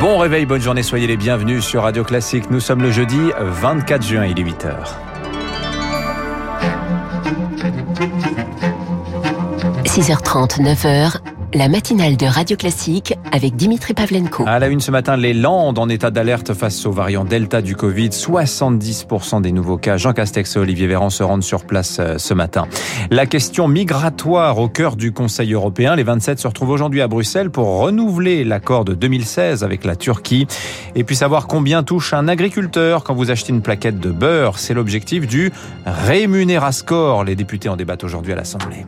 Bon réveil, bonne journée, soyez les bienvenus sur Radio Classique. Nous sommes le jeudi 24 juin, il est 8h. 6h30, 9h, la matinale de Radio Classique avec Dimitri Pavlenko. À la une ce matin, les Landes en état d'alerte face au variant Delta du Covid. 70% des nouveaux cas. Jean Castex et Olivier Véran se rendent sur place euh, ce matin. La question migratoire au cœur du Conseil européen. Les 27 se retrouvent aujourd'hui à Bruxelles pour renouveler l'accord de 2016 avec la Turquie. Et puis savoir combien touche un agriculteur quand vous achetez une plaquette de beurre. C'est l'objectif du Rémunérascore. Les députés en débattent aujourd'hui à l'Assemblée.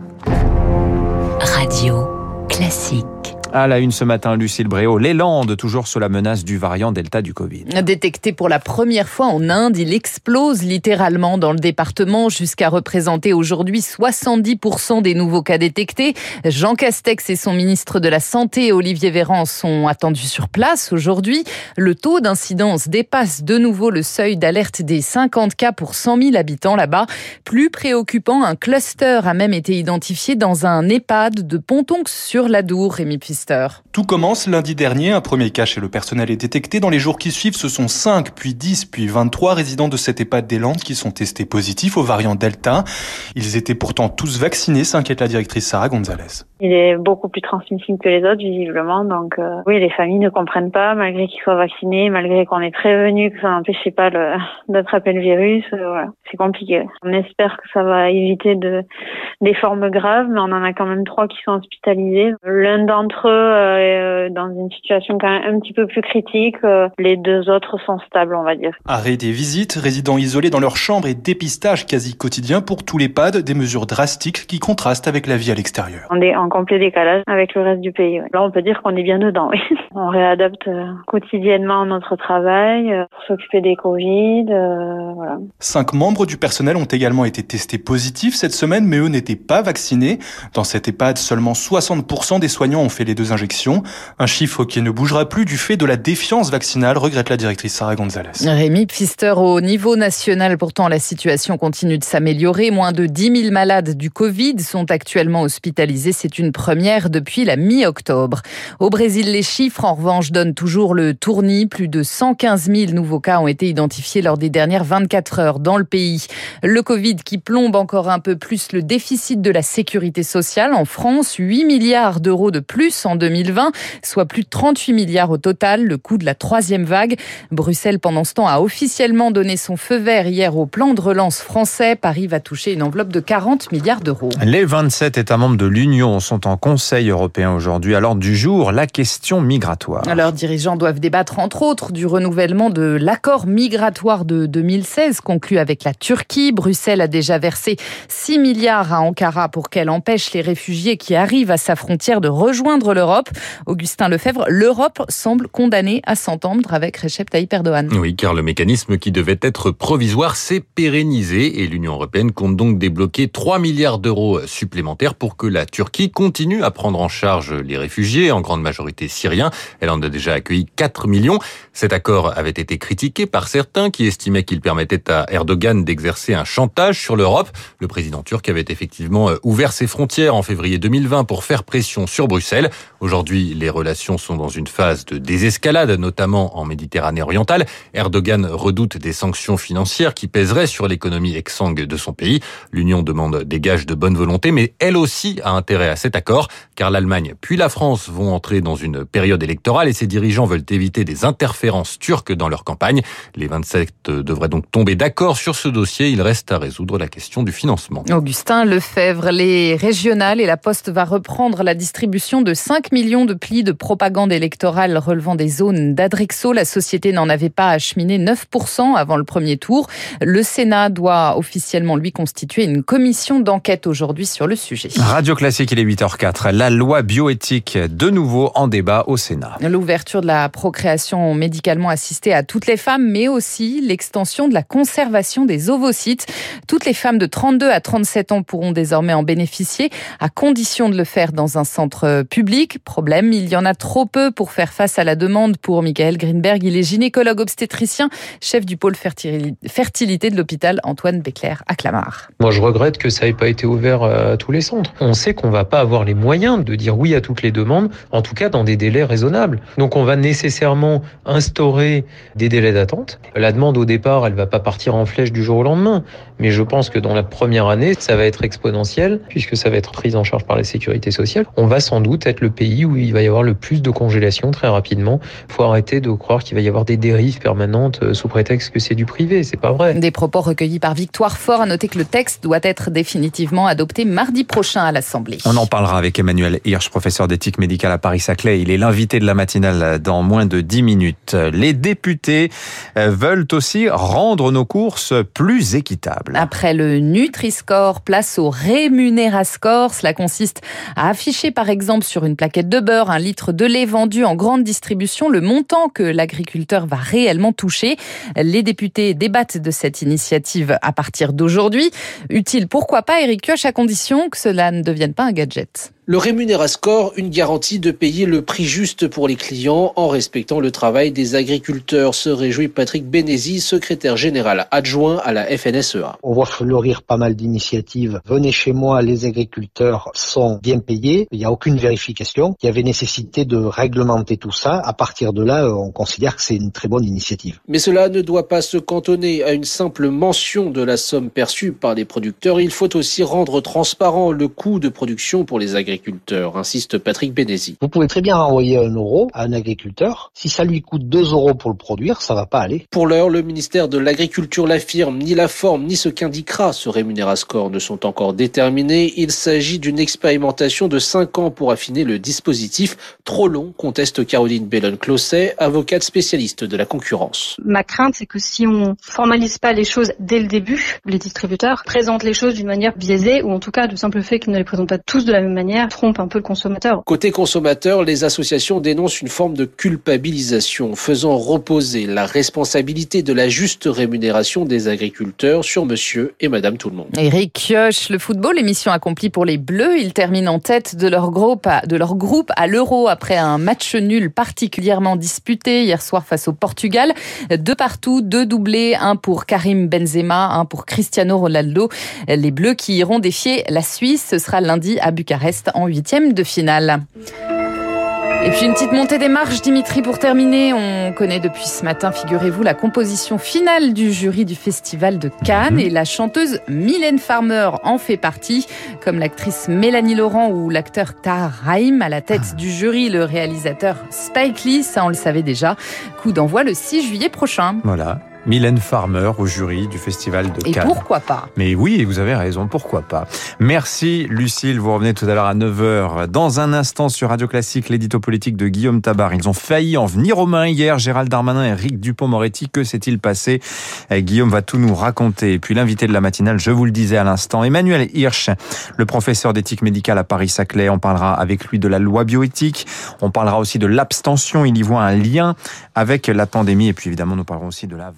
Radio classique. À la une ce matin, Lucille Bréau, les Landes, toujours sous la menace du variant Delta du Covid. Détecté pour la première fois en Inde, il explose littéralement dans le département jusqu'à représenter aujourd'hui 70% des nouveaux cas détectés. Jean Castex et son ministre de la Santé, Olivier Véran, sont attendus sur place aujourd'hui. Le taux d'incidence dépasse de nouveau le seuil d'alerte des 50 cas pour 100 000 habitants là-bas. Plus préoccupant, un cluster a même été identifié dans un EHPAD de Pontonx sur la Dour, Rémi Pfister. Tout commence lundi dernier. Un premier cas chez le personnel est détecté. Dans les jours qui suivent, ce sont 5, puis 10, puis 23 résidents de cette EHPAD des Landes qui sont testés positifs au variant Delta. Ils étaient pourtant tous vaccinés, s'inquiète la directrice Sarah Gonzalez. Il est beaucoup plus transmissible que les autres, visiblement. Donc, euh, oui, les familles ne comprennent pas, malgré qu'ils soient vaccinés, malgré qu'on ait prévenu que ça n'empêchait pas d'attraper le virus. Euh, voilà, c'est compliqué. On espère que ça va éviter de, des formes graves, mais on en a quand même trois qui sont hospitalisés. L'un d'entre euh, est dans une situation quand même un petit peu plus critique. Les deux autres sont stables, on va dire. Arrêt des visites, résidents isolés dans leur chambre et dépistage quasi quotidien pour tous les PAD, des mesures drastiques qui contrastent avec la vie à l'extérieur. On est en complet décalage avec le reste du pays. Là, on peut dire qu'on est bien dedans. Oui. On réadapte euh, quotidiennement notre travail euh, pour s'occuper des Covid. Euh, voilà. Cinq membres du personnel ont également été testés positifs cette semaine, mais eux n'étaient pas vaccinés. Dans cette EHPAD, seulement 60% des soignants ont fait les deux injections. Un chiffre qui ne bougera plus du fait de la défiance vaccinale, regrette la directrice Sarah Gonzalez. Rémi Pfister, au niveau national, pourtant, la situation continue de s'améliorer. Moins de 10 000 malades du Covid sont actuellement hospitalisés. C'est une première depuis la mi-octobre. Au Brésil, les chiffres, en revanche, donnent toujours le tournis. Plus de 115 000 nouveaux cas ont été identifiés lors des dernières 24 heures dans le pays. Le Covid qui plombe encore un peu plus le déficit de la sécurité sociale. En France, 8 milliards d'euros de plus en 2020, soit plus de 38 milliards au total, le coût de la troisième vague. Bruxelles, pendant ce temps, a officiellement donné son feu vert hier au plan de relance français. Paris va toucher une enveloppe de 40 milliards d'euros. Les 27 États membres de l'Union sont en Conseil européen aujourd'hui. À l'ordre du jour, la question migratoire. Leurs dirigeants doivent débattre, entre autres, du renouvellement de l'accord migratoire de 2016 conclu avec la Turquie. Bruxelles a déjà versé 6 milliards à Ankara pour qu'elle empêche les réfugiés qui arrivent à sa frontière de rejoindre l'Europe. Augustin Lefebvre, l'Europe semble condamnée à s'entendre avec Recep Tayyip Erdogan. Oui, car le mécanisme qui devait être provisoire s'est pérennisé et l'Union européenne compte donc débloquer 3 milliards d'euros supplémentaires pour que la Turquie continue à prendre en charge les réfugiés, en grande majorité syriens. Elle en a déjà accueilli 4 millions. Cet accord avait été critiqué par certains qui estimaient qu'il permettait à Erdogan d'exercer un chantage sur l'Europe. Le président turc avait effectivement ouvert ses frontières en février 2020 pour faire pression sur Bruxelles. Aujourd'hui, les relations sont dans une phase de désescalade, notamment en Méditerranée orientale. Erdogan redoute des sanctions financières qui pèseraient sur l'économie exsangue de son pays. L'Union demande des gages de bonne volonté, mais elle aussi a intérêt à cet accord, car l'Allemagne puis la France vont entrer dans une période électorale et ses dirigeants veulent éviter des interférences turques dans leur campagne. Les 27 devraient donc tomber d'accord sur ce dossier. Il reste à résoudre la question du financement. Augustin Lefebvre, les régionales et la Poste va reprendre la distribution de 5 5 millions de plis de propagande électorale relevant des zones d'Adrexo. La société n'en avait pas acheminé 9% avant le premier tour. Le Sénat doit officiellement lui constituer une commission d'enquête aujourd'hui sur le sujet. Radio Classique, il est 8h04. La loi bioéthique de nouveau en débat au Sénat. L'ouverture de la procréation médicalement assistée à toutes les femmes, mais aussi l'extension de la conservation des ovocytes. Toutes les femmes de 32 à 37 ans pourront désormais en bénéficier, à condition de le faire dans un centre public. Problème, il y en a trop peu pour faire face à la demande pour Michael Greenberg. Il est gynécologue obstétricien, chef du pôle fertilité de l'hôpital Antoine Béclair à Clamart. Moi, je regrette que ça n'ait pas été ouvert à tous les centres. On sait qu'on va pas avoir les moyens de dire oui à toutes les demandes, en tout cas dans des délais raisonnables. Donc, on va nécessairement instaurer des délais d'attente. La demande au départ, elle va pas partir en flèche du jour au lendemain, mais je pense que dans la première année, ça va être exponentiel puisque ça va être pris en charge par la sécurité sociale. On va sans doute être le pays où il va y avoir le plus de congélation très rapidement. Il faut arrêter de croire qu'il va y avoir des dérives permanentes euh, sous prétexte que c'est du privé. C'est pas vrai. Des propos recueillis par Victoire Fort. À noter que le texte doit être définitivement adopté mardi prochain à l'Assemblée. On en parlera avec Emmanuel Hirsch, professeur d'éthique médicale à Paris-Saclay. Il est l'invité de la matinale dans moins de 10 minutes. Les députés euh, veulent aussi rendre nos courses plus équitables. Après le Nutri-Score, place au Rémunérascore. Cela consiste à afficher par exemple sur une plaquette de beurre un litre de lait vendu en grande distribution le montant que l'agriculteur va réellement toucher. Les députés débattent de cette initiative à partir d'aujourd'hui. Utile, pourquoi pas, Eric Kioch, à condition que cela ne devienne pas un gadget. Le Rémunérascore, une garantie de payer le prix juste pour les clients en respectant le travail des agriculteurs, se réjouit Patrick Bénézy, secrétaire général adjoint à la FNSEA. On voit fleurir pas mal d'initiatives. Venez chez moi, les agriculteurs sont bien payés. Il n'y a aucune vérification. Il y avait nécessité de réglementer tout ça. À partir de là, on considère que c'est une très bonne initiative. Mais cela ne doit pas se cantonner à une simple mention de la somme perçue par les producteurs. Il faut aussi rendre transparent le coût de production pour les agriculteurs agriculteurs, insiste Patrick Bénézy. Vous pouvez très bien envoyer un euro à un agriculteur. Si ça lui coûte 2 euros pour le produire, ça va pas aller. Pour l'heure, le ministère de l'Agriculture l'affirme, ni la forme ni ce qu'indiquera ce rémunérascore ne sont encore déterminés. Il s'agit d'une expérimentation de 5 ans pour affiner le dispositif. Trop long, conteste Caroline Bellon-Closset, avocate spécialiste de la concurrence. Ma crainte, c'est que si on formalise pas les choses dès le début, les distributeurs présentent les choses d'une manière biaisée ou en tout cas du simple fait qu'ils ne les présentent pas tous de la même manière trompe un peu le consommateur. Côté consommateur, les associations dénoncent une forme de culpabilisation, faisant reposer la responsabilité de la juste rémunération des agriculteurs sur monsieur et madame tout le monde. Eric Kioch, le football, émission accomplie pour les Bleus. Ils terminent en tête de leur groupe à, de leur groupe à l'Euro après un match nul particulièrement disputé hier soir face au Portugal. Deux partout, deux doublés, un pour Karim Benzema, un pour Cristiano Ronaldo. Les Bleus qui iront défier la Suisse, ce sera lundi à Bucarest en huitième de finale. Et puis une petite montée des marches, Dimitri, pour terminer. On connaît depuis ce matin, figurez-vous, la composition finale du jury du Festival de Cannes. Et la chanteuse Mylène Farmer en fait partie, comme l'actrice Mélanie Laurent ou l'acteur Tahar Rahim à la tête du jury, le réalisateur Spike Lee, ça on le savait déjà. Coup d'envoi le 6 juillet prochain. Voilà. Mylène Farmer au jury du Festival de Cannes. Et pourquoi pas? Mais oui, vous avez raison, pourquoi pas? Merci Lucille, vous revenez tout à l'heure à 9h. Dans un instant sur Radio Classique, l'édito politique de Guillaume Tabar. Ils ont failli en venir aux mains hier, Gérald Darmanin et Eric Dupont-Moretti. Que s'est-il passé? Eh, Guillaume va tout nous raconter. Et puis l'invité de la matinale, je vous le disais à l'instant, Emmanuel Hirsch, le professeur d'éthique médicale à Paris-Saclay. On parlera avec lui de la loi bioéthique. On parlera aussi de l'abstention. Il y voit un lien avec la pandémie. Et puis évidemment, nous parlerons aussi de la